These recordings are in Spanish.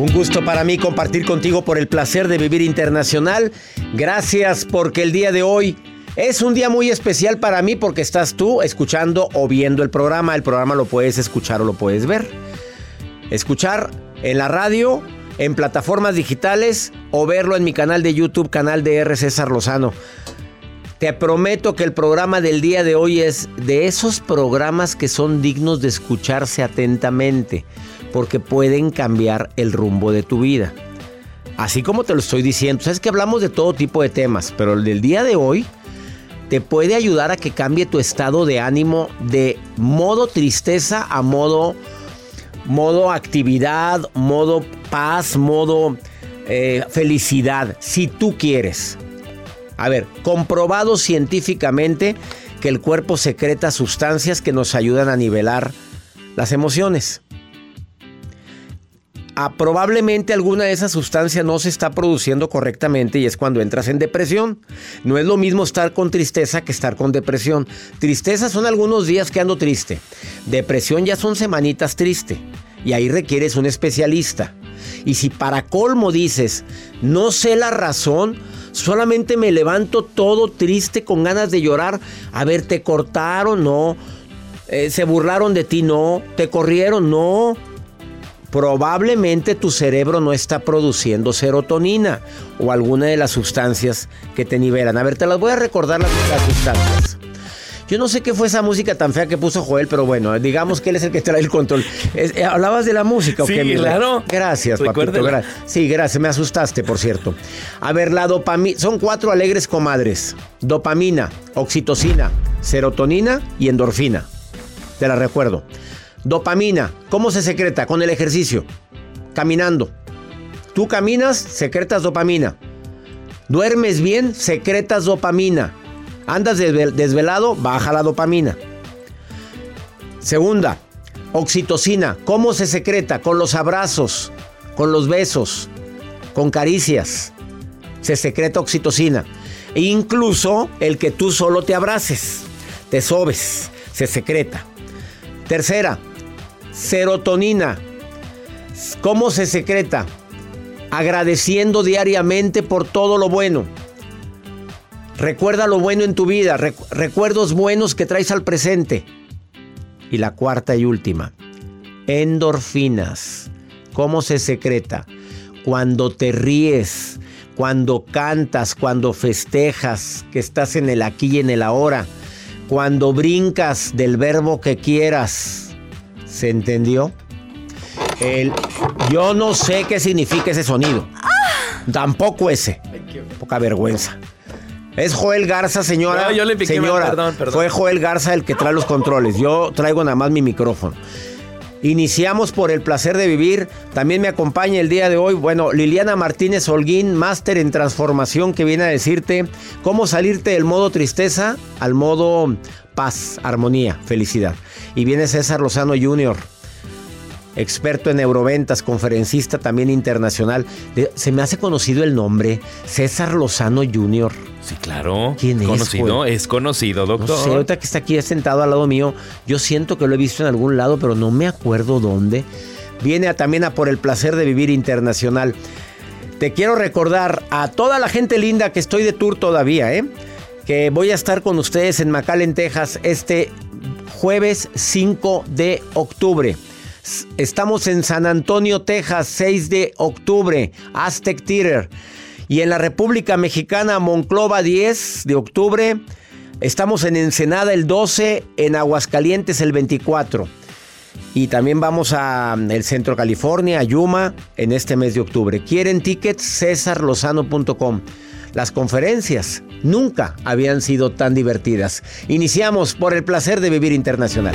Un gusto para mí compartir contigo por el placer de vivir internacional. Gracias porque el día de hoy es un día muy especial para mí porque estás tú escuchando o viendo el programa. El programa lo puedes escuchar o lo puedes ver. Escuchar en la radio, en plataformas digitales o verlo en mi canal de YouTube, canal de R. César Lozano. Te prometo que el programa del día de hoy es de esos programas que son dignos de escucharse atentamente porque pueden cambiar el rumbo de tu vida. Así como te lo estoy diciendo, sabes que hablamos de todo tipo de temas, pero el del día de hoy te puede ayudar a que cambie tu estado de ánimo de modo tristeza a modo, modo actividad, modo paz, modo eh, felicidad, si tú quieres. A ver, comprobado científicamente que el cuerpo secreta sustancias que nos ayudan a nivelar las emociones probablemente alguna de esas sustancias no se está produciendo correctamente y es cuando entras en depresión. No es lo mismo estar con tristeza que estar con depresión. Tristeza son algunos días que ando triste. Depresión ya son semanitas triste. Y ahí requieres un especialista. Y si para colmo dices, no sé la razón, solamente me levanto todo triste con ganas de llorar, a ver, te cortaron, no. Eh, se burlaron de ti, no. Te corrieron, no probablemente tu cerebro no está produciendo serotonina o alguna de las sustancias que te nivelan. A ver, te las voy a recordar las, sustancias. Yo no sé qué fue esa música tan fea que puso Joel, pero bueno, digamos que él es el que trae el control. Eh, ¿Hablabas de la música o sí, claro. Gracias, papito. Sí, gracias. Me asustaste, por cierto. A ver, la dopamina. Son cuatro alegres comadres. Dopamina, oxitocina, serotonina y endorfina. Te la recuerdo. Dopamina, ¿cómo se secreta? Con el ejercicio, caminando. Tú caminas, secretas dopamina. Duermes bien, secretas dopamina. Andas desvelado, baja la dopamina. Segunda, oxitocina. ¿Cómo se secreta? Con los abrazos, con los besos, con caricias. Se secreta oxitocina. E incluso el que tú solo te abraces, te sobes, se secreta. Tercera, Serotonina. ¿Cómo se secreta? Agradeciendo diariamente por todo lo bueno. Recuerda lo bueno en tu vida, recuerdos buenos que traes al presente. Y la cuarta y última, endorfinas. ¿Cómo se secreta? Cuando te ríes, cuando cantas, cuando festejas, que estás en el aquí y en el ahora, cuando brincas del verbo que quieras. ¿Se entendió? El, yo no sé qué significa ese sonido. Tampoco ese. Poca vergüenza. Es Joel Garza, señora. No, yo le piqué mal, señora, perdón, perdón. Fue Joel Garza el que trae los controles. Yo traigo nada más mi micrófono. Iniciamos por el placer de vivir. También me acompaña el día de hoy, bueno, Liliana Martínez Holguín, máster en transformación, que viene a decirte cómo salirte del modo tristeza al modo paz, armonía, felicidad. Y viene César Lozano Jr., experto en euroventas, conferencista también internacional. Se me hace conocido el nombre, César Lozano Jr. Sí, claro. ¿Quién es, Conocido, güey? es conocido, No doctor. sé, ahorita que está aquí sentado al lado mío, yo siento que lo he visto en algún lado, pero no me acuerdo dónde. Viene a- también a por el placer de vivir internacional. Te quiero recordar a toda la gente linda que estoy de tour todavía, ¿eh? Que voy a estar con ustedes en McAllen, Texas, este jueves 5 de octubre. Estamos en San Antonio, Texas, 6 de octubre, Aztec Theater. Y en la República Mexicana, Monclova, 10 de octubre. Estamos en Ensenada el 12, en Aguascalientes el 24. Y también vamos a mm, el Centro California, a Yuma, en este mes de octubre. ¿Quieren tickets? cesarlozano.com. Las conferencias nunca habían sido tan divertidas. Iniciamos por el placer de vivir internacional.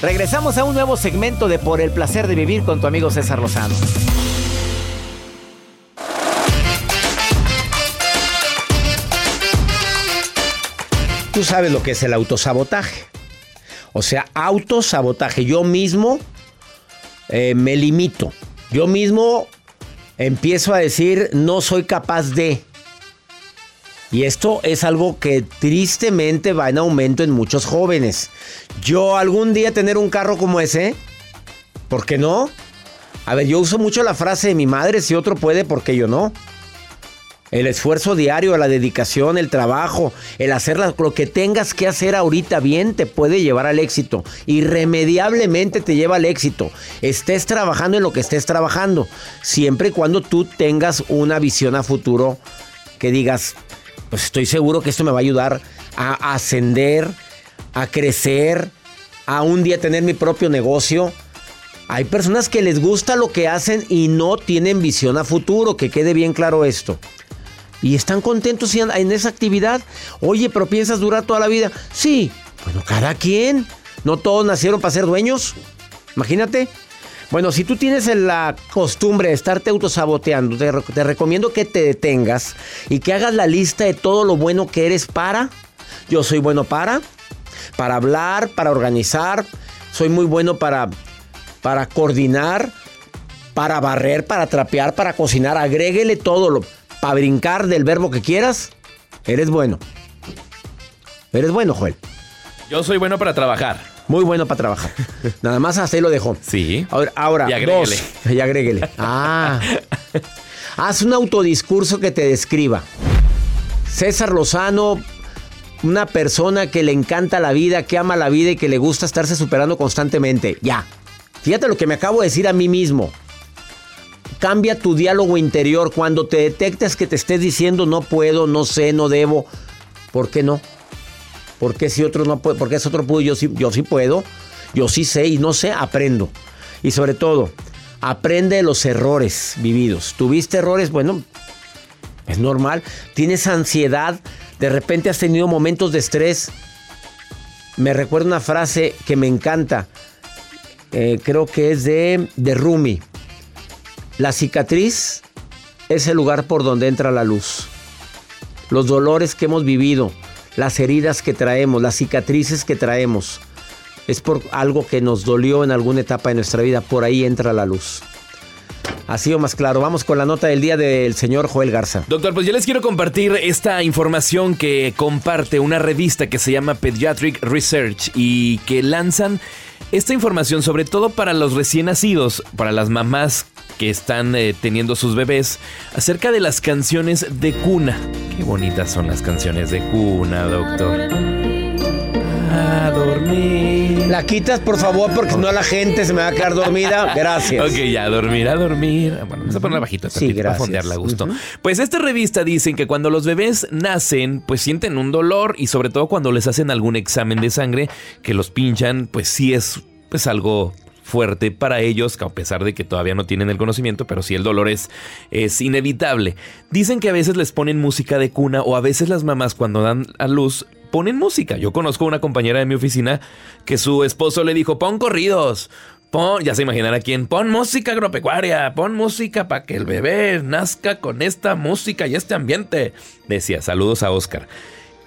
Regresamos a un nuevo segmento de Por el placer de vivir con tu amigo César Lozano. Tú sabes lo que es el autosabotaje. O sea, autosabotaje. Yo mismo eh, me limito. Yo mismo empiezo a decir no soy capaz de. Y esto es algo que tristemente va en aumento en muchos jóvenes. Yo algún día tener un carro como ese, ¿por qué no? A ver, yo uso mucho la frase de mi madre, si otro puede, ¿por qué yo no? El esfuerzo diario, la dedicación, el trabajo, el hacer lo que tengas que hacer ahorita bien te puede llevar al éxito. Irremediablemente te lleva al éxito. Estés trabajando en lo que estés trabajando. Siempre y cuando tú tengas una visión a futuro que digas, pues estoy seguro que esto me va a ayudar a ascender, a crecer, a un día tener mi propio negocio. Hay personas que les gusta lo que hacen y no tienen visión a futuro, que quede bien claro esto. Y están contentos en esa actividad. Oye, pero piensas durar toda la vida. Sí, bueno, cada quien. No todos nacieron para ser dueños. Imagínate. Bueno, si tú tienes la costumbre de estarte autosaboteando, te, te recomiendo que te detengas y que hagas la lista de todo lo bueno que eres para. Yo soy bueno para, para hablar, para organizar. Soy muy bueno para, para coordinar, para barrer, para trapear, para cocinar. Agréguele todo lo. Para brincar del verbo que quieras. Eres bueno. Eres bueno, Joel. Yo soy bueno para trabajar. Muy bueno para trabajar. Nada más ahí lo dejó. Sí. Ahora, ahora Y agréguele. dos. Y agréguele. Ah. Haz un autodiscurso que te describa. César Lozano, una persona que le encanta la vida, que ama la vida y que le gusta estarse superando constantemente. Ya. Fíjate lo que me acabo de decir a mí mismo. Cambia tu diálogo interior cuando te detectes que te estés diciendo no puedo, no sé, no debo. ¿Por qué no? ¿Por qué si otro no puede? ¿Por qué otro pudo? Yo sí, yo sí puedo. Yo sí sé y no sé, aprendo. Y sobre todo, aprende los errores vividos. ¿Tuviste errores? Bueno, es normal. ¿Tienes ansiedad? ¿De repente has tenido momentos de estrés? Me recuerda una frase que me encanta. Eh, creo que es de, de Rumi. La cicatriz es el lugar por donde entra la luz. Los dolores que hemos vivido, las heridas que traemos, las cicatrices que traemos, es por algo que nos dolió en alguna etapa de nuestra vida. Por ahí entra la luz. Así o más claro. Vamos con la nota del día del señor Joel Garza. Doctor, pues yo les quiero compartir esta información que comparte una revista que se llama Pediatric Research y que lanzan esta información sobre todo para los recién nacidos, para las mamás que están eh, teniendo sus bebés, acerca de las canciones de cuna. Qué bonitas son las canciones de cuna, doctor. A dormir. La quitas, por favor, porque si no la gente se me va a quedar dormida. Gracias. Ok, ya, dormir, a dormir. Bueno, vamos a ponerla bajito Sí, para fondearla a gusto. Pues esta revista dicen que cuando los bebés nacen, pues sienten un dolor y sobre todo cuando les hacen algún examen de sangre, que los pinchan, pues sí es pues algo fuerte para ellos, a pesar de que todavía no tienen el conocimiento, pero sí el dolor es, es inevitable. Dicen que a veces les ponen música de cuna o a veces las mamás cuando dan a luz ponen música. Yo conozco una compañera de mi oficina que su esposo le dijo, pon corridos. Pon, ya se imaginará quién, pon música agropecuaria, pon música para que el bebé nazca con esta música y este ambiente. Decía, saludos a Oscar.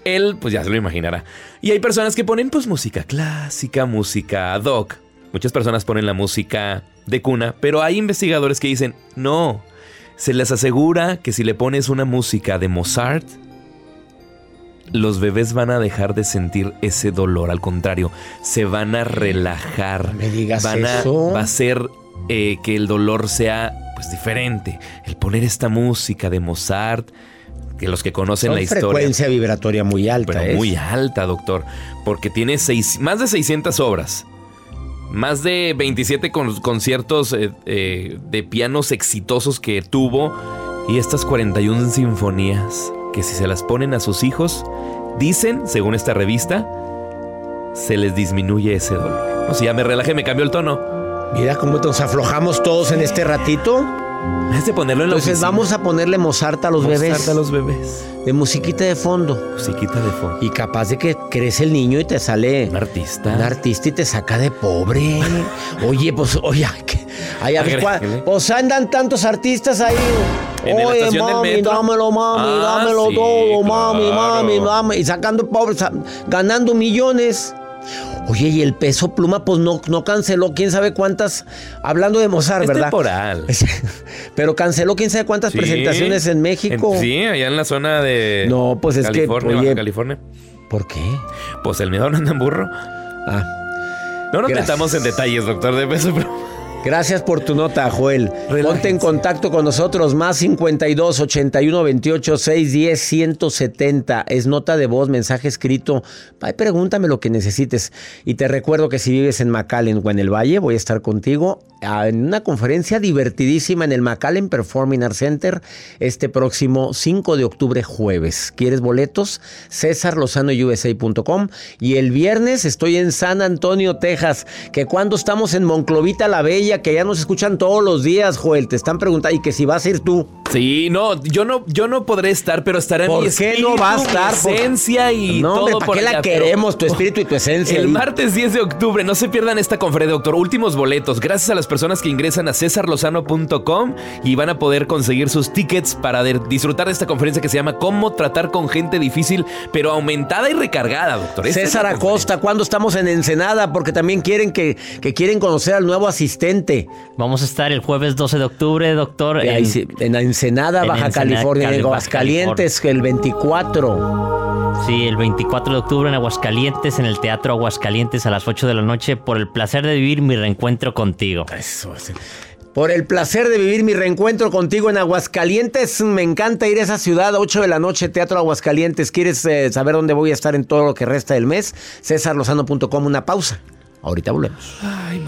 Él, pues ya se lo imaginará. Y hay personas que ponen pues música clásica, música ad hoc. Muchas personas ponen la música de cuna, pero hay investigadores que dicen, no, se les asegura que si le pones una música de Mozart, los bebés van a dejar de sentir ese dolor. Al contrario, se van a relajar. me digas van a, eso. Va a ser eh, que el dolor sea pues diferente. El poner esta música de Mozart, que los que conocen Son la historia. frecuencia vibratoria muy alta. Pero ¿eh? muy alta, doctor. Porque tiene seis, más de 600 obras. Más de 27 con- conciertos eh, eh, de pianos exitosos que tuvo. Y estas 41 sinfonías que si se las ponen a sus hijos, dicen, según esta revista, se les disminuye ese dolor. O sea, ya me relajé, me cambió el tono. Mira cómo nos aflojamos todos en este ratito. De ponerlo en la Entonces oficina. vamos a ponerle Mozart a los Mozart bebés. a los bebés. De musiquita de fondo. Musiquita de fondo. Y capaz de que crece el niño y te sale Un artista. un artista y te saca de pobre. Oye, pues, oye. Ay, pues andan tantos artistas ahí. En la Oye, del mami, metro. dámelo, mami, Ah, dámelo sí, todo, mami, claro. mami, mami. Y sacando pobres, sa- ganando millones. Oye, y el peso pluma, pues no, no canceló quién sabe cuántas. Hablando de Mozart, Es ¿verdad? temporal. Pero canceló quién sabe cuántas Sí. presentaciones en México. En- sí, allá en la zona de No, pues es que, California, oye- Baja California. ¿Por qué? Pues el miedo no anda en burro. Ah. No nos metamos en detalles, doctor de peso, pero Gracias por tu nota, Joel. Relájense. Ponte en contacto con nosotros, más 52 81 28 610 170. Es nota de voz, mensaje escrito. Ay, pregúntame lo que necesites. Y te recuerdo que si vives en McAllen o en el Valle, voy a estar contigo en una conferencia divertidísima en el McAllen Performing Arts Center este próximo 5 de octubre, jueves. ¿Quieres boletos? CésarLozanoUSA.com. Y el viernes estoy en San Antonio, Texas. Que cuando estamos en Monclovita la Bella, que ya nos escuchan todos los días, Joel. Te están preguntando, y que si vas a ir tú. Sí, no, yo no, yo no podré estar, pero estará ¿Por mi qué espíritu, no va a estar? Esencia y no, todo hombre, ¿para por qué la allá, pero- queremos? Tu espíritu y tu esencia. El martes 10 de octubre, no se pierdan esta conferencia, doctor. Últimos boletos. Gracias a las personas que ingresan a cesarlozano.com y van a poder conseguir sus tickets para de- disfrutar de esta conferencia que se llama Cómo tratar con gente difícil, pero aumentada y recargada, doctor. Esta César Acosta, ¿cuándo estamos en Ensenada? Porque también quieren que, que quieren conocer al nuevo asistente. Vamos a estar el jueves 12 de octubre, doctor. Ahí en- sí, En Ensenada, en Baja Ensenada, California, en Cali- Aguascalientes, el 24. Sí, el 24 de octubre en Aguascalientes, en el Teatro Aguascalientes a las 8 de la noche, por el placer de vivir mi reencuentro contigo. Eso es. Por el placer de vivir mi reencuentro contigo en Aguascalientes. Me encanta ir a esa ciudad, 8 de la noche, Teatro Aguascalientes. ¿Quieres eh, saber dónde voy a estar en todo lo que resta del mes? CésarLozano.com, una pausa. Ahorita volvemos. Ay.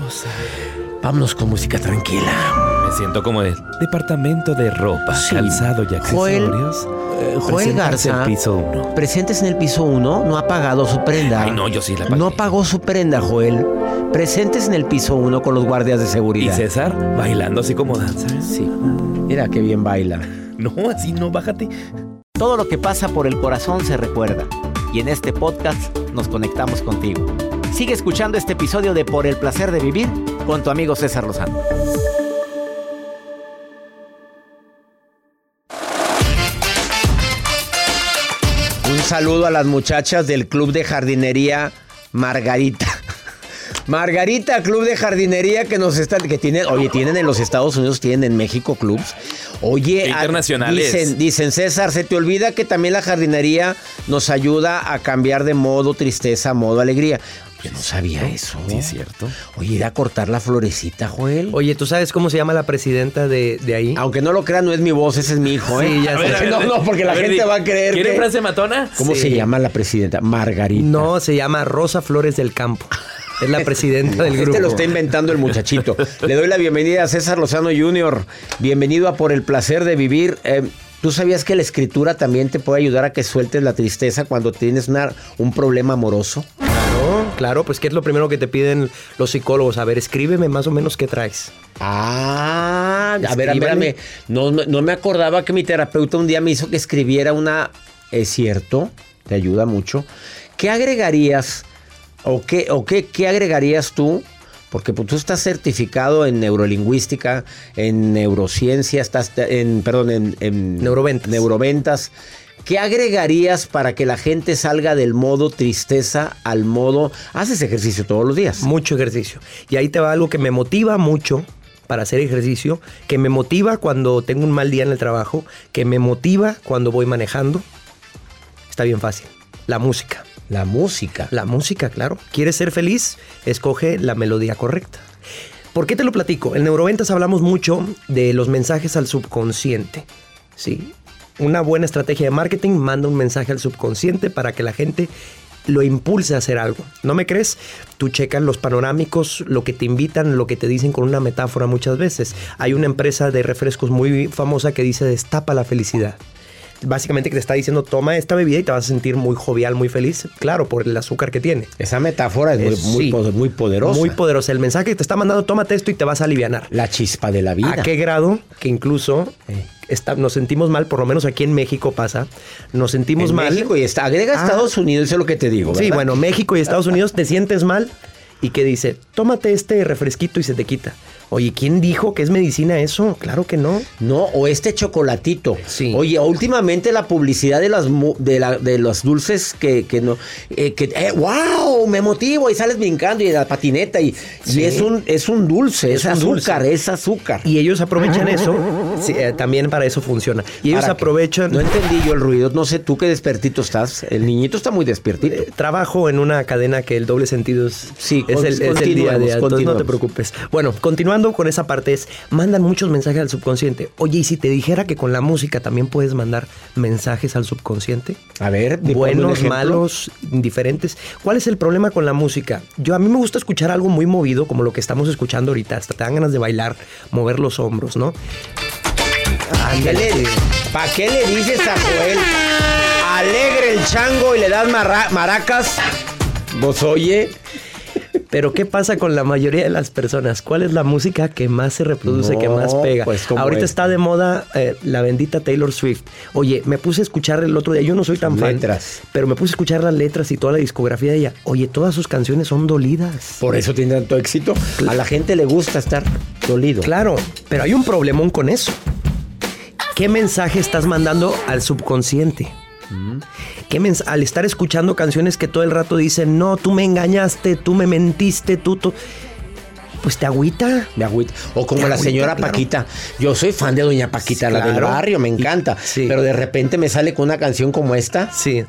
Vámonos con música tranquila. Siento como el departamento de ropa, Sí. calzado y Joel, accesorios. eh, Joel Garza. piso uno. Presentes en el piso 1, no ha pagado su prenda. Ay, no, yo sí la pagué. No pagó su prenda, Joel. Presentes en el piso 1 con los guardias de Y seguridad. César bailando así como danza. Sí. Mira qué bien baila. No, así no, bájate. Todo lo que pasa por el corazón se recuerda. Y en este podcast nos conectamos contigo. Sigue escuchando este episodio de Por el placer de vivir con tu amigo César Lozano. Saludo a las muchachas del Club de Jardinería Margarita. Margarita, Club de Jardinería que nos están, que tienen, oye, tienen en los Estados Unidos, tienen en México clubs. Oye, a- internacionales. dicen, dicen, César, se te olvida que también la jardinería nos ayuda a cambiar de modo tristeza a modo alegría. Yo no sabía eso. Sí, es cierto. Oye, ir a cortar la florecita, Joel. Oye, ¿tú sabes cómo se llama la presidenta de, de ahí? Aunque no lo crean, no es mi voz, ese es mi hijo, ¿eh? Sí, ya ver, ver, no, no, porque la ver, gente va a creer ¿Quiere que- frase matona? ¿Cómo Sí. se llama la presidenta? Margarita. No, se llama Rosa Flores del Campo. Es la presidenta del grupo. Este lo está inventando el muchachito. Le doy la bienvenida a César Lozano Jr. Bienvenido a Por el placer de vivir. Eh, ¿Tú sabías que la escritura también te puede ayudar a que sueltes la tristeza cuando tienes una- un problema amoroso? Claro, pues ¿qué es lo primero que te piden los psicólogos? A ver, escríbeme más o menos qué traes. Ah, a ver. No, no, no me acordaba que mi terapeuta un día me hizo que escribiera una. Es cierto, te ayuda mucho. ¿Qué agregarías o qué, o qué, qué agregarías tú? Porque pues, tú estás certificado en neurolingüística, en neurociencia, estás en, perdón, en, en Neuroventas. neuroventas. ¿Qué agregarías para que la gente salga del modo tristeza al modo... Haces ejercicio todos los días. Mucho ejercicio. Y ahí te va algo que me motiva mucho para hacer ejercicio, que me motiva cuando tengo un mal día en el trabajo, que me motiva cuando voy manejando. Está bien fácil. La música. La música. La música, claro. ¿Quieres ser feliz? Escoge la melodía correcta. ¿Por qué te lo platico? En Neuroventas hablamos mucho de los mensajes al subconsciente. ¿sí? Una buena estrategia de marketing manda un mensaje al subconsciente para que la gente lo impulse a hacer algo. ¿No me crees? Tú checas los panorámicos, lo que te invitan, lo que te dicen con una metáfora muchas veces. Hay una empresa de refrescos muy famosa que dice destapa la felicidad básicamente que te está diciendo toma esta bebida y te vas a sentir muy jovial, muy feliz, claro, por el azúcar que tiene. Esa metáfora es muy, muy sí. poder- muy poderosa. Muy poderosa. El mensaje que te está mandando, tómate esto y te vas a alivianar. La chispa de la vida. ¿A qué grado que incluso Eh. está- nos sentimos mal, por lo menos aquí en México pasa, nos sentimos en mal. México y está, agrega Ah. Estados Unidos, eso es lo que te digo. Sí, bueno, México y Estados Unidos te sientes mal y que dice, tómate este refresquito y se te quita. Oye, ¿quién dijo que es medicina eso? Claro que no. No, o este chocolatito. Sí. Oye, últimamente la publicidad de las de, la- de los dulces que, que no. eh, que, eh, ¡Wow! Me motivo y sales brincando y la patineta. Y, y es un es un dulce, es, azúcar, dulce. es azúcar. Y ellos aprovechan eso, sí, eh, también para eso funciona. Y ellos aprovechan... No entendí yo el ruido. No sé tú qué despertito estás. El niñito está muy despiertito. Eh, trabajo en una cadena que el doble sentido es, Sí, es, el, es el día día, entonces no te preocupes. Bueno, continuando con esa parte es, mandan muchos mensajes al subconsciente. Oye, ¿y si te dijera que con la música también puedes mandar mensajes al subconsciente? A ver, Buenos, malos, indiferentes. ¿Cuál es el problema con la música? Yo a mí me gusta escuchar algo muy movido, como lo que estamos escuchando ahorita. Hasta te dan ganas de bailar, mover los hombros, ¿no? ¿Qué le- ¿Para qué le dices a Joel? Alegre el chango y le das maracas. Vos oye. Pero ¿qué pasa con la mayoría de las personas? ¿Cuál es la música que más se reproduce, No, que más pega? pues, ¿cómo Ahorita es? está de moda eh, la bendita Taylor Swift. Oye, me puse a escuchar el otro día, yo no soy tan fan, Letras. pero me puse a escuchar las letras y toda la discografía de ella. Oye, todas sus canciones son dolidas. Por eso tiene tanto éxito. A la gente le gusta estar dolido. Claro, pero hay un problemón con eso. ¿Qué mensaje estás mandando al subconsciente? ¿Qué mens- al estar escuchando canciones que todo el rato dicen, no, tú me engañaste, tú me mentiste, tú, tú... Pues te agüita. Me agüita. O como Te la agüita, señora claro. Paquita. Yo soy fan de Doña Paquita, Sí, la del barrio, me encanta. Sí. Pero de repente me sale con una canción como esta. Sí.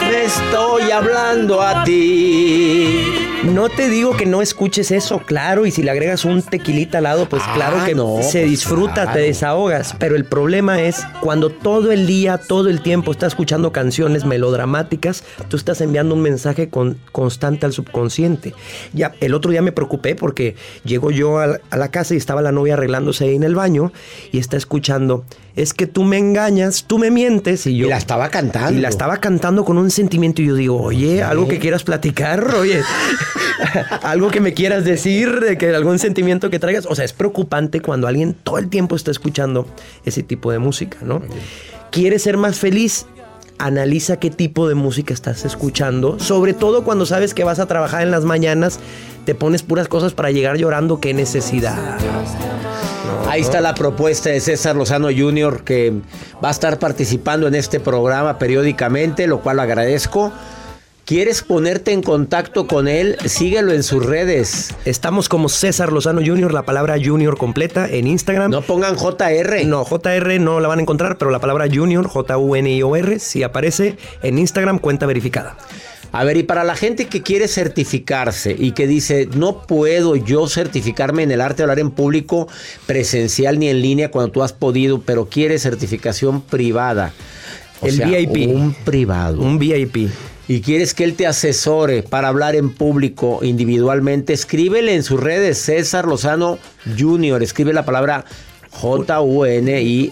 Me estoy hablando a ti. No te digo que no escuches eso, claro, y si le agregas un tequilita al lado, pues Ah, claro que no, se pues disfruta, claro. te desahogas. Pero el problema es cuando todo el día, todo el tiempo estás escuchando canciones melodramáticas, tú estás enviando un mensaje con- constante al subconsciente. Ya, el otro día me preocupé porque llego yo a la, a la casa y estaba la novia arreglándose ahí en el baño y está escuchando. Es que tú me engañas, tú me mientes y yo. Y la estaba cantando. Y la estaba cantando con un sentimiento y yo digo, oye, algo que quieras platicar, oye, algo que me quieras decir, de que algún sentimiento que traigas. O sea, es preocupante cuando alguien todo el tiempo está escuchando ese tipo de música, ¿no? ¿Quieres ser más feliz? Analiza qué tipo de música estás escuchando, sobre todo cuando sabes que vas a trabajar en las mañanas, te pones puras cosas para llegar llorando, qué necesidad. Ahí está la propuesta de César Lozano Jr. que va a estar participando en este programa periódicamente, lo cual agradezco. ¿Quieres ponerte en contacto con él? Síguelo en sus redes. Estamos como César Lozano Jr., la palabra Junior completa en Instagram. No pongan JR. No, JR no la van a encontrar, pero la palabra Junior, J-U-N-I-O-R, sí aparece en Instagram, cuenta verificada. A ver, y para la gente que quiere certificarse y que dice, no puedo yo certificarme en el arte de hablar en público presencial ni en línea cuando tú has podido, pero quiere certificación privada. O El sea, VIP. Un privado. Un VIP. y quieres que él te asesore para hablar en público individualmente, escríbele en sus redes César Lozano Jr. Escribe la palabra J-U-N-I-O-R.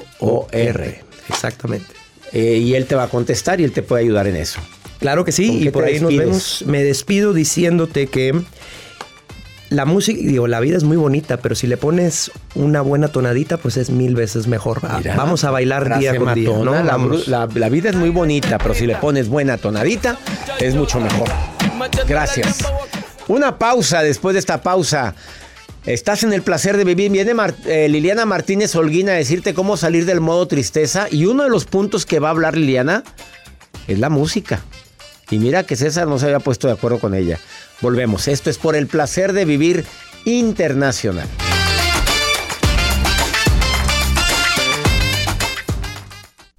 Exactamente. Eh, y él te va a contestar y él te puede ayudar en eso. Claro que ¿Con sí, y por ahí nos vemos. Me despido diciéndote que la música, digo, la vida es muy bonita, pero si le pones una buena tonadita, pues es mil veces mejor. Ah, Mira, Vamos a bailar día con día, ¿no? La, vida es muy bonita, pero si le pones buena tonadita, es mucho mejor. Gracias. Una pausa después de esta pausa. Estás en el placer de vivir. Viene Mar- eh, Liliana Martínez Holguín a decirte cómo salir del modo tristeza. Y uno de los puntos que va a hablar Liliana es la música. Y mira que César no se había puesto de acuerdo con ella. Volvemos. Esto es por el placer de vivir internacional.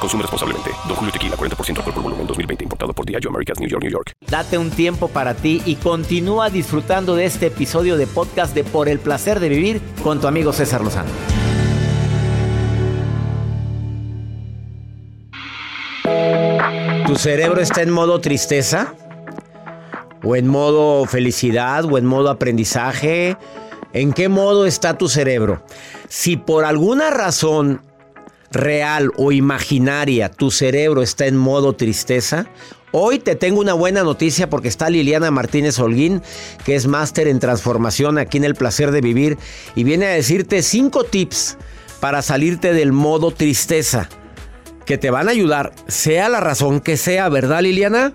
Consume responsablemente. Don Julio Tequila, 40% alcohol por volumen, 2020. Importado por Diageo Americas, New York, New York. Date un tiempo para ti y continúa disfrutando de este episodio de podcast de Por el placer de vivir con tu amigo César Lozano. ¿Tu cerebro está en modo tristeza? ¿O en modo felicidad? ¿O en modo aprendizaje? ¿En qué modo está tu cerebro? Si por alguna razón real o imaginaria tu cerebro está en modo tristeza, hoy te tengo una buena noticia porque está Liliana Martínez Holguín, que es máster en transformación aquí en El Placer de Vivir, y viene a decirte cinco tips para salirte del modo tristeza, que te van a ayudar, sea la razón que sea, ¿verdad Liliana?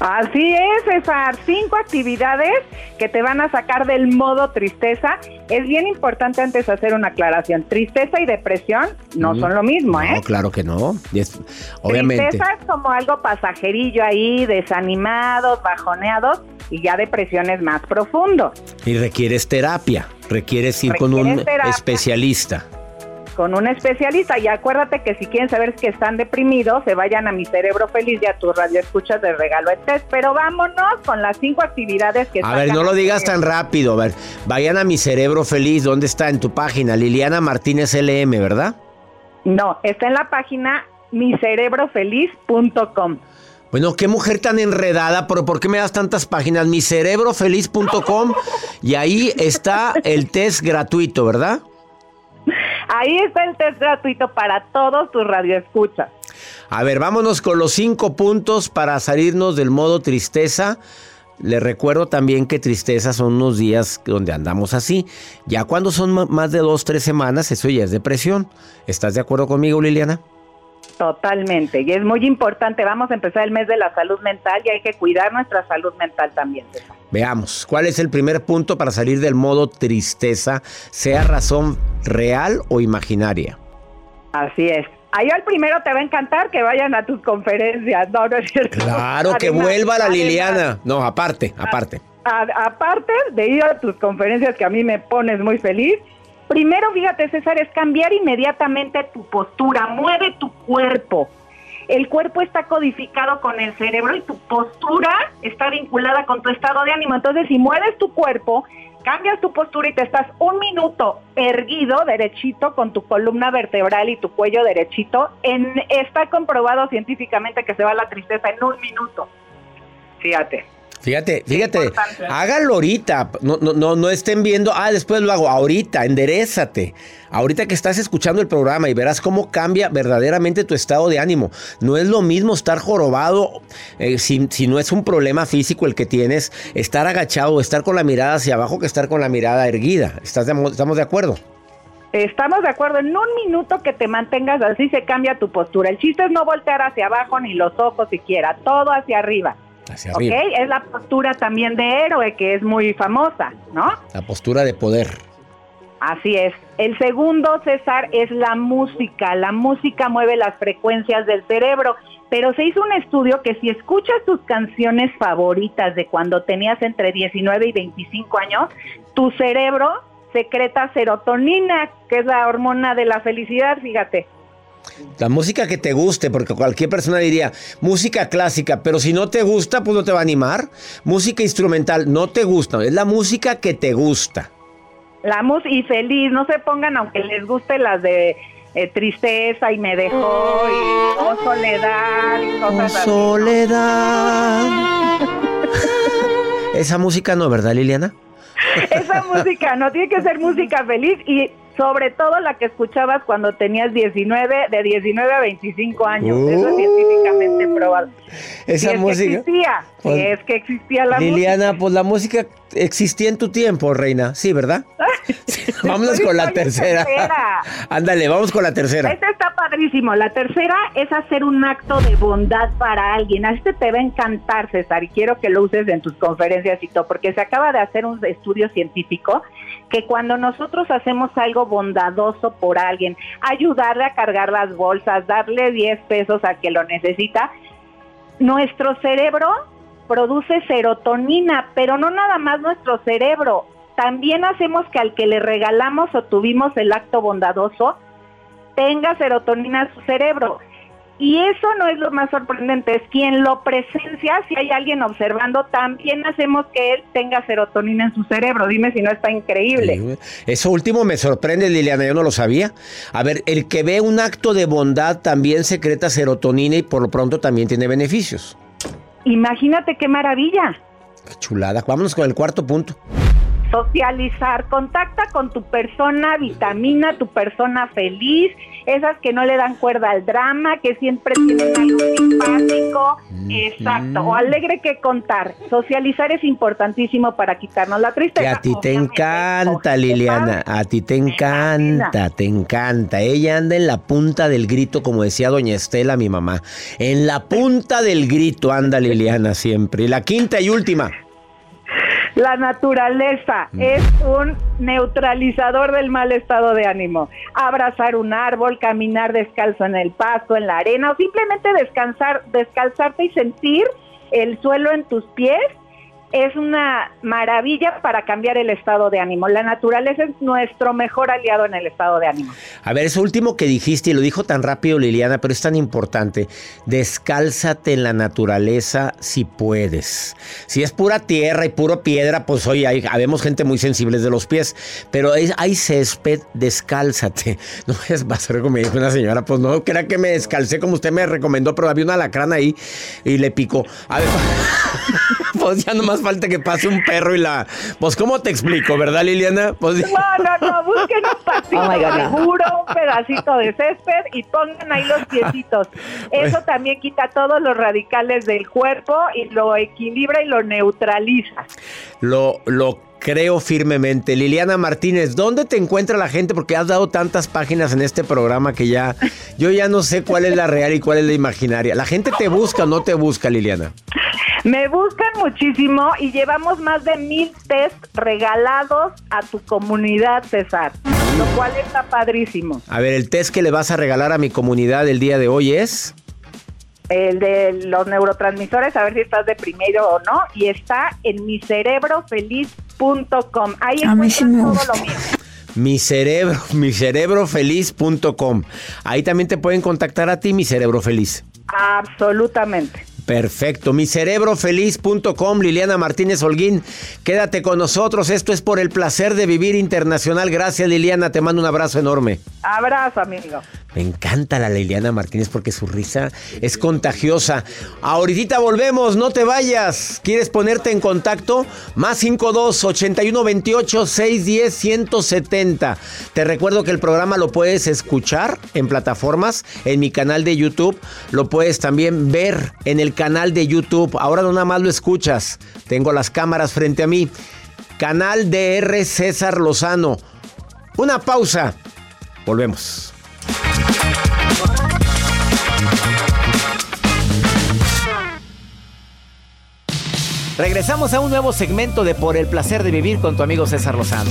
Así es, César. Cinco actividades que te van a sacar del modo tristeza. Es bien importante antes hacer una aclaración. Tristeza y depresión no Mm. son lo mismo, ¿eh? No, claro que no. Y es- obviamente. Tristeza es como algo pasajerillo ahí, desanimados, bajoneados, y ya depresión es más profundo. Y requieres terapia, requieres ir con un terapia. especialista. Con un especialista. Y acuérdate que si quieren saber que están deprimidos, se vayan a mi cerebro feliz y a tu radio escuchas de regalo el test. Pero vámonos con las cinco actividades que A ver, no lo digas tan rápido. A ver, vayan a mi cerebro feliz. ¿Dónde está? En tu página, Liliana Martínez LM, ¿verdad? No, está en la página micerebrofeliz.com. Bueno, qué mujer tan enredada, pero ¿por qué me das tantas páginas? Micerebrofeliz.com y ahí está el test gratuito, ¿verdad? Ahí está el test gratuito para todos tus radioescuchas. A ver, vámonos con los cinco puntos para salirnos del modo tristeza. Les recuerdo también que tristeza son unos días donde andamos así. Ya cuando son más de dos, tres semanas, eso ya es depresión. ¿Estás de acuerdo conmigo, Liliana? Totalmente, y es muy importante. Vamos a empezar el mes de la salud mental y hay que cuidar nuestra salud mental también. Veamos, ¿cuál es el primer punto para salir del modo tristeza, sea razón real o imaginaria? Así es. Ahí al primero te va a encantar que vayan a tus conferencias, no, no es cierto. Claro, que vuelva la Liliana. No, aparte, aparte. aparte de ir a tus conferencias que a mí me pones muy feliz, Primero, fíjate, César, es cambiar inmediatamente tu postura, mueve tu cuerpo. El cuerpo está codificado con el cerebro y tu postura está vinculada con tu estado de ánimo. Entonces, si mueves tu cuerpo, cambias tu postura y te estás un minuto erguido, derechito, con tu columna vertebral y tu cuello derechito, en, está comprobado científicamente que se va la tristeza en un minuto. Fíjate. Fíjate, fíjate, hágalo ahorita, no, no, no, no estén viendo, ah, después lo hago, ahorita, enderezate. Ahorita que estás escuchando el programa y verás cómo cambia verdaderamente tu estado de ánimo. No es lo mismo estar jorobado, eh, si, no es un problema físico el que tienes, estar agachado, estar con la mirada hacia abajo que estar con la mirada erguida. ¿Estás ¿Estamos de acuerdo? Estamos de acuerdo, en un minuto que te mantengas así se cambia tu postura. El chiste es no voltear hacia abajo ni los ojos siquiera, todo hacia arriba. Es la postura también de héroe que es muy famosa, ¿no? La postura de poder. Así es. El segundo, César, es la música. La música mueve las frecuencias del cerebro, pero se hizo un estudio que si escuchas tus canciones favoritas de cuando tenías entre 19 y 25 años, tu cerebro secreta serotonina, que es la hormona de la felicidad, fíjate. La música que te guste, porque cualquier persona diría música clásica, pero si no te gusta, pues no te va a animar. Música instrumental, no te gusta, es la música que te gusta. La música y feliz, no se pongan aunque les guste las de eh, tristeza y me dejó y oh, soledad y cosas oh, soledad. Esa música no, ¿verdad, Liliana? Esa música no, tiene que ser música feliz y sobre todo la que escuchabas cuando tenías 19, de 19 a 25 años. Eso es científicamente probado. Esa música. existía, pues, es que existía la música. Liliana, pues la música existía en tu tiempo, reina. Sí, ¿verdad? Vámonos con la tercera. Ándale, vamos con la tercera. Esta está padrísimo. La tercera es hacer un acto de bondad para alguien. A este te va a encantar, César, y quiero que lo uses en tus conferencias y todo, porque se acaba de hacer un estudio científico que cuando nosotros hacemos algo bondadoso por alguien, ayudarle a cargar las bolsas, darle 10 pesos a que lo necesita, nuestro cerebro produce serotonina, pero no nada más nuestro cerebro, también hacemos que al que le regalamos o tuvimos el acto bondadoso tenga serotonina en su cerebro. Y eso no es lo más sorprendente, es quien lo presencia, si hay alguien observando, también hacemos que él tenga serotonina en su cerebro. Dime si no está increíble. eso último me sorprende, Liliana, yo no lo sabía. A ver, el que ve un acto de bondad también secreta serotonina y por lo pronto también tiene beneficios. Imagínate qué maravilla. Qué chulada. Vámonos con el cuarto punto socializar, contacta con tu persona vitamina, tu persona feliz, esas que no le dan cuerda al drama, que siempre tienen algo simpático, exacto, o alegre que contar. Socializar es importantísimo para quitarnos la tristeza. Que a ti te encanta, Liliana, a ti te encanta, te encanta. Ella anda en la punta del grito, como decía doña Estela, mi mamá. En la punta del grito anda Liliana siempre. Y la quinta y última. La naturaleza mm. es un neutralizador del mal estado de ánimo. Abrazar un árbol, caminar descalzo en el pasto, en la arena o simplemente descansar, descalzarte y sentir el suelo en tus pies es una maravilla para cambiar el estado de ánimo. La naturaleza es nuestro mejor aliado en el estado de ánimo. A ver, eso último que dijiste, y lo dijo tan rápido Liliana, pero es tan importante. Descálzate en la naturaleza si puedes. Si es pura tierra y pura piedra, pues hoy hay, habemos gente muy sensible de los pies, pero hay césped, descálzate. No es, va a ser como me dijo una señora, pues no crea que me descalcé como usted me recomendó, pero había una lacrana ahí y le picó. A ver. pues ya no más falta que pase un perro y la. Pues, ¿cómo te explico, verdad, Liliana? Pues... No, no, no, busquen un pasito Oh seguro, un pedacito de césped y pongan ahí los piecitos. Eso también quita todos los radicales del cuerpo y lo equilibra y lo neutraliza. Lo, lo creo firmemente. Liliana Martínez, ¿dónde te encuentra la gente? Porque has dado tantas páginas en este programa que ya yo ya no sé cuál es la real y cuál es la imaginaria. ¿La gente te busca o no te busca, Liliana? Me buscan muchísimo y llevamos más de mil test regalados a tu comunidad, César, lo cual está padrísimo. A ver, el test que le vas a regalar a mi comunidad el día de hoy es... El de los neurotransmisores, a ver si estás de primero o no, y está en micerebrofeliz.com. Ahí A mí sí encuentras me todo gusta. lo mío. Mi cerebro, mi cerebrofeliz.com. Ahí también te pueden contactar a ti, mi cerebro feliz. Absolutamente. Perfecto, mi cerebrofeliz.com, Liliana Martínez Holguín, quédate con nosotros, esto es por el placer de vivir internacional, gracias Liliana, te mando un abrazo enorme. Abrazo, amigo. Me encanta la Liliana Martínez porque su risa es contagiosa. Ahorita volvemos, no te vayas. ¿Quieres ponerte en contacto? Más 52 81 28 610 170. Te recuerdo que el programa lo puedes escuchar en plataformas, en mi canal de YouTube. Lo puedes también ver en el canal de YouTube. Ahora no nada más lo escuchas. Tengo las cámaras frente a mí. Canal DR César Lozano. Una pausa. Volvemos. Regresamos a un nuevo segmento de Por el placer de vivir con tu amigo César Lozano.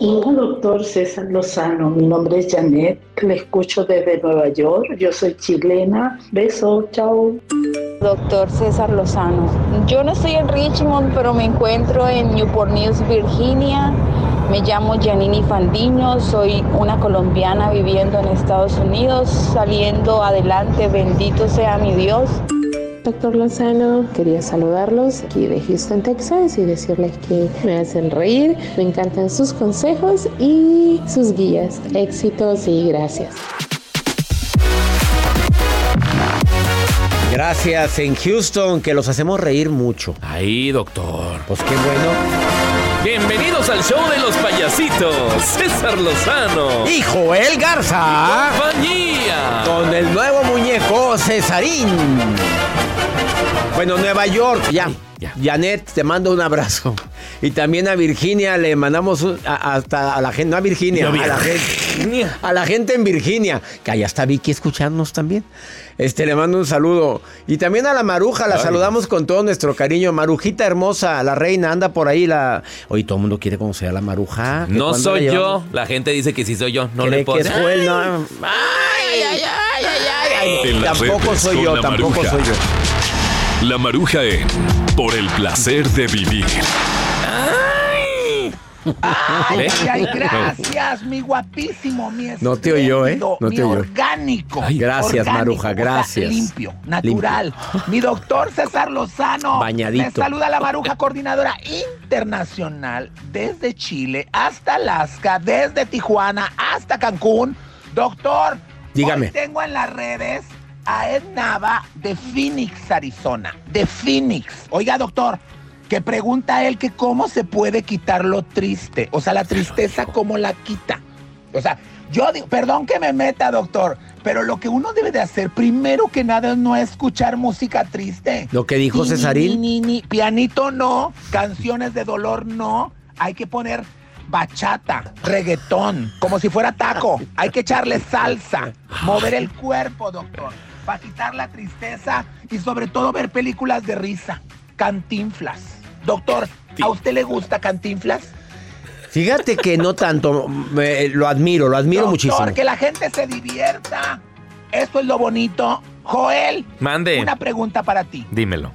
Hola, doctor César Lozano. Mi nombre es Janet. Le escucho desde Nueva York. Yo soy chilena. Beso, chao. Doctor César Lozano. Yo no estoy en Richmond, pero me encuentro en Newport News, Virginia. Me llamo Janini Fandiño, soy una colombiana viviendo en Estados Unidos, saliendo adelante, bendito sea mi Dios. Doctor Lozano, quería saludarlos aquí de Houston, Texas y decirles que me hacen reír, me encantan sus consejos y sus guías. Éxitos y gracias. Gracias en Houston, que los hacemos reír mucho. Ahí, doctor. Pues qué bueno. Bienvenidos al show de los payasitos. César Lozano. Y Joel Garza. Compañía. Con el nuevo muñeco Cesarín. Bueno, Nueva York, ya. Janet, te mando un abrazo. Y también a Virginia le mandamos un- a- hasta a la gente, no a Virginia, No, a la gente, a la gente en Virginia, que allá está Vicky escuchándonos también. Este, le mando un saludo. Y también a la Maruja, la Ay. saludamos con todo nuestro cariño. Marujita hermosa, la reina, anda por ahí la. Oye, todo el mundo quiere conocer a la Maruja. ¿que No soy la yo. La gente dice que sí soy yo. No le puedo. Ay, ay, ay, ay, ay, ay. Tampoco soy yo, tampoco soy yo. La Maruja en Por el placer de vivir. Ay, ¿Eh? ay, gracias, mi guapísimo, mi No te oyó, ¿eh? No mi te oyó. orgánico. Ay, gracias, orgánico, Maruja, o sea, gracias. limpio, natural. Mi doctor César Lozano. Bañadito. Me saluda la Maruja, coordinadora internacional desde Chile hasta Alaska, desde Tijuana hasta Cancún. Doctor, Dígame. hoy tengo en las redes a Ed Nava de Phoenix, Arizona. De Phoenix. Oiga, doctor, que pregunta a él que cómo se puede quitar lo triste. O sea, la tristeza, ¿cómo la quita? O sea, yo digo, perdón que me meta, doctor, pero lo que uno debe de hacer, primero que nada, es no escuchar música triste. Lo que dijo Ni, Cesarín. ni, ni, ni. Pianito no, canciones de dolor no. Hay que poner bachata, reggaetón, como si fuera taco. Hay que echarle salsa, mover el cuerpo, doctor, para quitar la tristeza y sobre todo ver películas de risa. Cantinflas. Doctor, ¿a usted le gusta Cantinflas? Fíjate que no tanto, me- lo admiro, lo admiro Doctor, muchísimo. que la gente se divierta. Esto es lo bonito. Joel, Mande. una pregunta para ti. Dímelo.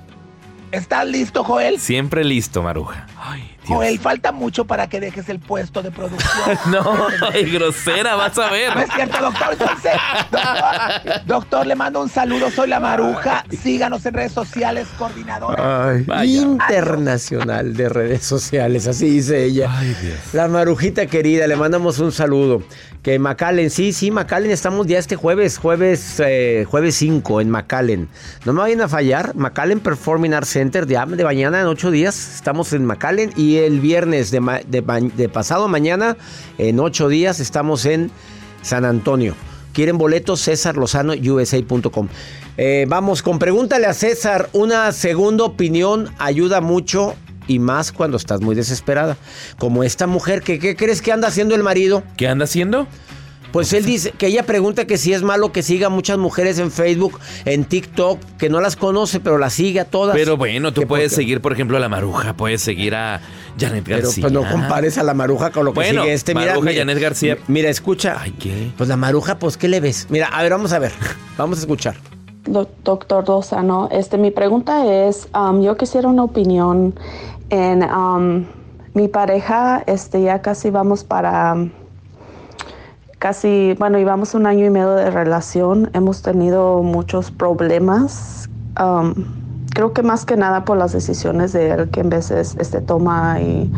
¿Estás listo, Joel? Siempre listo, Maruja. Ay, Joel, falta mucho para que dejes el puesto de producción. no, ay, grosera, vas a ver. No es cierto, doctor. Entonces, doctor, doctor, le mando un saludo. Soy la Maruja. Síganos en redes sociales, coordinadora. Ay, internacional de redes sociales, así dice ella. La marujita querida, le mandamos un saludo. Que McAllen, sí, sí, McAllen, estamos ya este jueves, jueves, eh, jueves 5 en McAllen. No me vayan a fallar, McAllen Performing Arts Center, ya de mañana en ocho días, estamos en McAllen. Y el viernes de, de de pasado mañana, en ocho días, estamos en San Antonio. ¿Quieren boletos? César Lozano, USA.com. Eh, vamos con pregúntale a César. Una segunda opinión ayuda mucho y más cuando estás muy desesperada. Como esta mujer que, ¿qué crees que anda haciendo el marido? ¿Qué anda haciendo? Pues él dice que ella pregunta que si es malo que siga a muchas mujeres en Facebook, en TikTok, que no las conoce, pero las sigue a todas. Pero bueno, tú puedes porque- seguir, por ejemplo, a la Maruja, puedes seguir a Janet Pero García. pues no compares a la maruja con lo que Bueno, sigue este. Mira, Maruja, mira, Janet García. Mira, escucha. Ay, ¿qué? Pues la maruja, pues, ¿qué le ves? Mira, a ver, vamos a ver. Vamos a escuchar. Do- Doctor Lozano, este, mi pregunta es, um, yo quisiera una opinión en um, mi pareja, este, ya casi vamos para, um, casi, bueno, llevamos un año y medio de relación, hemos tenido muchos problemas, um, creo que más que nada por las decisiones de él que en veces este, toma y,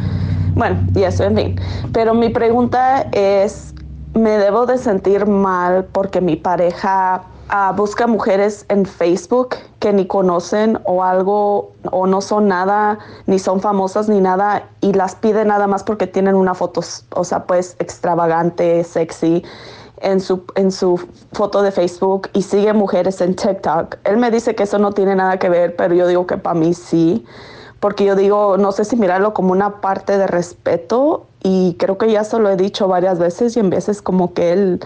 bueno, y eso, en fin. Pero mi pregunta es, ¿me debo de sentir mal porque mi pareja ah, busca mujeres en Facebook que ni conocen o algo o no son nada, ni son famosas ni nada y las pide nada más porque tienen una foto, o sea, pues extravagante, sexy en su, en su foto de Facebook y sigue mujeres en TikTok. Él me dice que eso no tiene nada que ver, pero yo digo que para mí sí, porque yo digo, no sé si mirarlo como una parte de respeto y creo que ya se lo he dicho varias veces y en veces como que él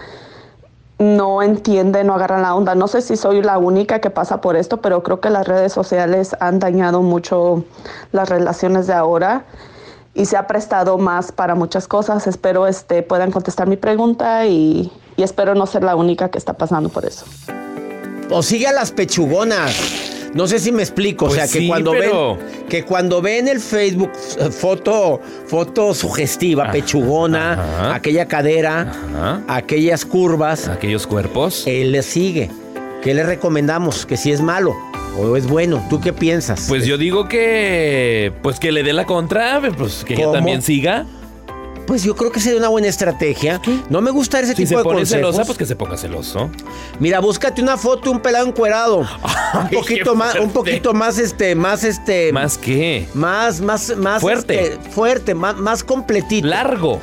no entiende, no agarra la onda. No sé si soy la única que pasa por esto, pero creo que las redes sociales han dañado mucho las relaciones de ahora y se ha prestado más para muchas cosas. Espero este, puedan contestar mi pregunta y, y espero no ser la única que está pasando por eso. O sigue a las pechugonas. No sé si me explico. o Pues sea, que sí, cuando pero- ven. Que cuando ven el Facebook eh, foto, foto sugestiva, pechugona, ajá. aquella cadera, Ajá. aquellas curvas, Aquellos cuerpos. él le sigue. ¿Qué le recomendamos? Que si es malo o es bueno. ¿Tú qué piensas? Pues yo digo que. Pues que le dé la contra, pues que ella ¿Cómo? también siga. Pues yo creo que sería una buena estrategia. No me gusta ese Si tipo se de pone consejos. celosa, pues que se ponga celoso. Mira, búscate una foto un pelado encuerado. un poquito más, un poquito más, este, más, este. ¿Más qué? Más, más, más. Fuerte. este, fuerte, más, más completito. Largo.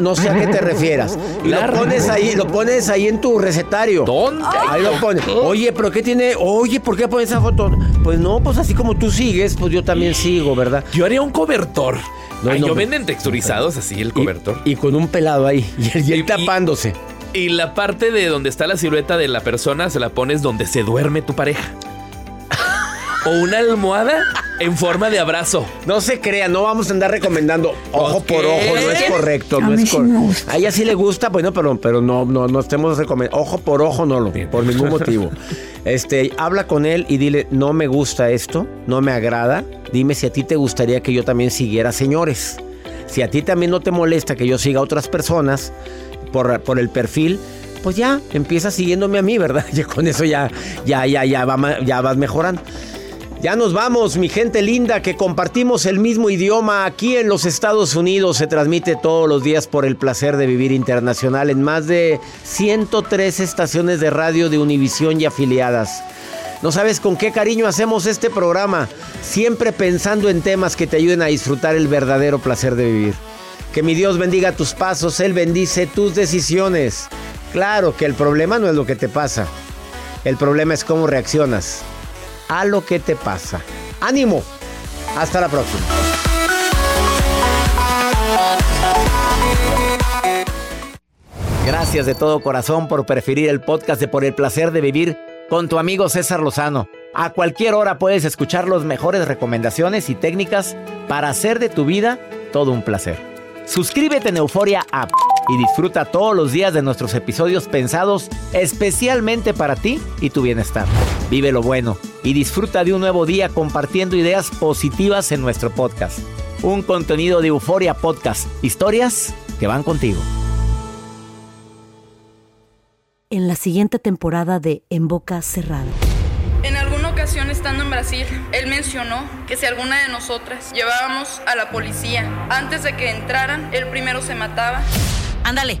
No sé a qué te refieras. Y lo pones ahí, lo pones ahí en tu recetario. ¿Dónde? Ahí lo pones. Oye, pero ¿qué tiene? Oye, ¿por qué pones esa foto? Pues no, pues así como tú sigues, pues yo también sigo, ¿verdad? Yo haría un cobertor. No, Ay, no, yo venden texturizados así el cobertor. Y con un pelado ahí. Y él, y él Y- tapándose. Y la parte de donde está la silueta de la persona se la pones donde se duerme tu pareja. O una almohada en forma de abrazo. No se crea, no vamos a andar recomendando ojo por ojo, no es correcto, no es correcto. A ella sí le gusta, bueno, pero, pero no, no, no estemos recomendando. Ojo por ojo, no lo, por ningún motivo. Este, habla con él y dile, no me gusta esto, no me agrada. Dime si a ti te gustaría que yo también siguiera señores. Si a ti también no te molesta que yo siga a otras personas por, por el perfil, pues ya, empieza siguiéndome a mí, ¿verdad? Ya con eso ya, ya, ya, ya, va ya vas mejorando. Ya nos vamos, mi gente linda, que compartimos el mismo idioma aquí en los Estados Unidos. Se transmite todos los días por el placer de vivir internacional en más de 103 estaciones de radio de Univisión y afiliadas. No sabes con qué cariño hacemos este programa, siempre pensando en temas que te ayuden a disfrutar el verdadero placer de vivir. Que mi Dios bendiga tus pasos, Él bendice tus decisiones. Claro que el problema no es lo que te pasa, el problema es cómo reaccionas a lo que te pasa. ¡Ánimo! Hasta la próxima. Gracias de todo corazón por preferir el podcast de Por el placer de vivir con tu amigo César Lozano. A cualquier hora puedes escuchar las mejores recomendaciones y técnicas para hacer de tu vida todo un placer. Suscríbete en Euforia App y disfruta todos los días de nuestros episodios pensados especialmente para ti y tu bienestar. Vive lo bueno y disfruta de un nuevo día compartiendo ideas positivas en nuestro podcast. un contenido de Euforia Podcast. Historias que van contigo. En la siguiente temporada de En Boca Cerrada. En alguna ocasión estando en Brasil, él mencionó que si alguna de nosotras llevábamos a la policía antes de que entraran, él primero se mataba. Ándale,